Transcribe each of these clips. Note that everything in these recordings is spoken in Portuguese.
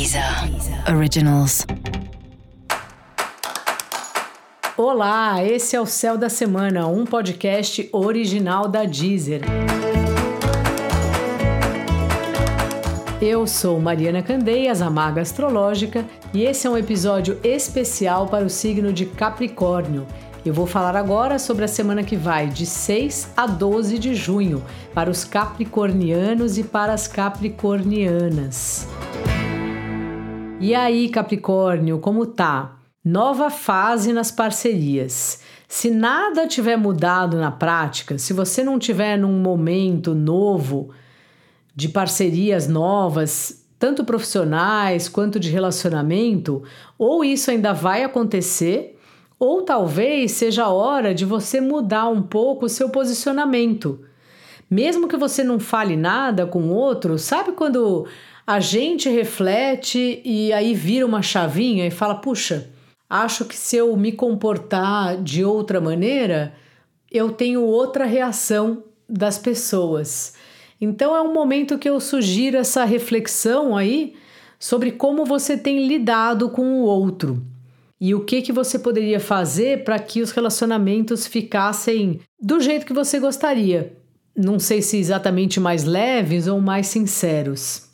Deezer Originals. Olá, esse é o Céu da Semana, um podcast original da Deezer. Eu sou Mariana Candeias, a Maga Astrológica, e esse é um episódio especial para o signo de Capricórnio. Eu vou falar agora sobre a semana que vai de 6 a 12 de junho para os capricornianos e para as capricornianas. E aí, Capricórnio, como tá? Nova fase nas parcerias. Se nada tiver mudado na prática, se você não tiver num momento novo de parcerias novas, tanto profissionais quanto de relacionamento, ou isso ainda vai acontecer, ou talvez seja a hora de você mudar um pouco o seu posicionamento. Mesmo que você não fale nada com o outro, sabe quando a gente reflete e aí vira uma chavinha e fala: puxa, acho que se eu me comportar de outra maneira, eu tenho outra reação das pessoas. Então é um momento que eu sugiro essa reflexão aí sobre como você tem lidado com o outro e o que que você poderia fazer para que os relacionamentos ficassem do jeito que você gostaria. Não sei se exatamente mais leves ou mais sinceros.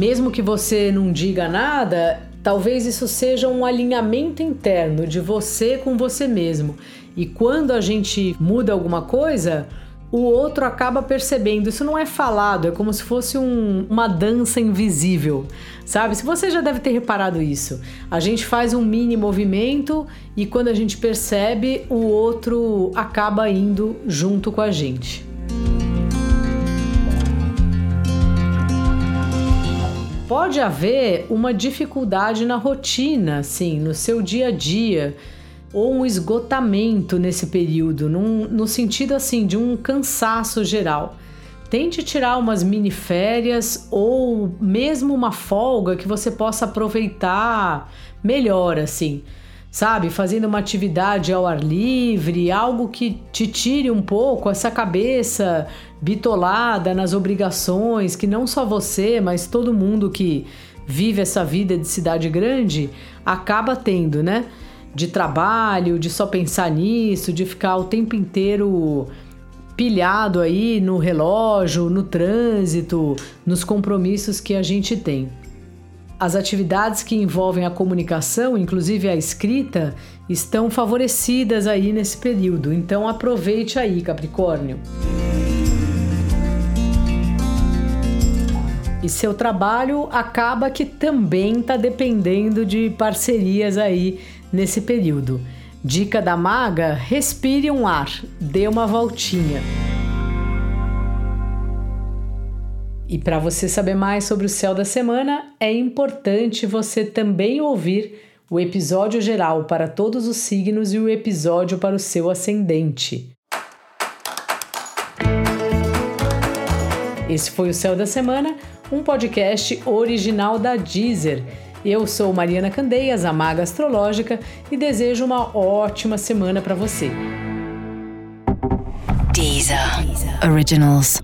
mesmo que você não diga nada, talvez isso seja um alinhamento interno de você com você mesmo. E quando a gente muda alguma coisa, o outro acaba percebendo. Isso não é falado, é como se fosse um, uma dança invisível, sabe? Se você já deve ter reparado isso. A gente faz um mini movimento e quando a gente percebe, o outro acaba indo junto com a gente. pode haver uma dificuldade na rotina, assim, no seu dia a dia, ou um esgotamento nesse período, num, no sentido assim de um cansaço geral. Tente tirar umas mini férias ou mesmo uma folga que você possa aproveitar melhor, assim sabe? Fazendo uma atividade ao ar livre, algo que te tire um pouco essa cabeça bitolada nas obrigações que não só você, mas todo mundo que vive essa vida de cidade grande acaba tendo, né? De trabalho, de só pensar nisso, de ficar o tempo inteiro pilhado aí no relógio, no trânsito, nos compromissos que a gente tem. As atividades que envolvem a comunicação, inclusive a escrita, estão favorecidas aí nesse período. Então aproveite aí, Capricórnio. E seu trabalho acaba que também está dependendo de parcerias aí nesse período. Dica da maga: respire um ar, dê uma voltinha. E para você saber mais sobre o céu da semana, é importante você também ouvir o episódio geral para todos os signos e o episódio para o seu ascendente. Esse foi o Céu da Semana, um podcast original da Deezer. Eu sou Mariana Candeias, a Maga Astrológica, e desejo uma ótima semana para você. Deezer. Originals.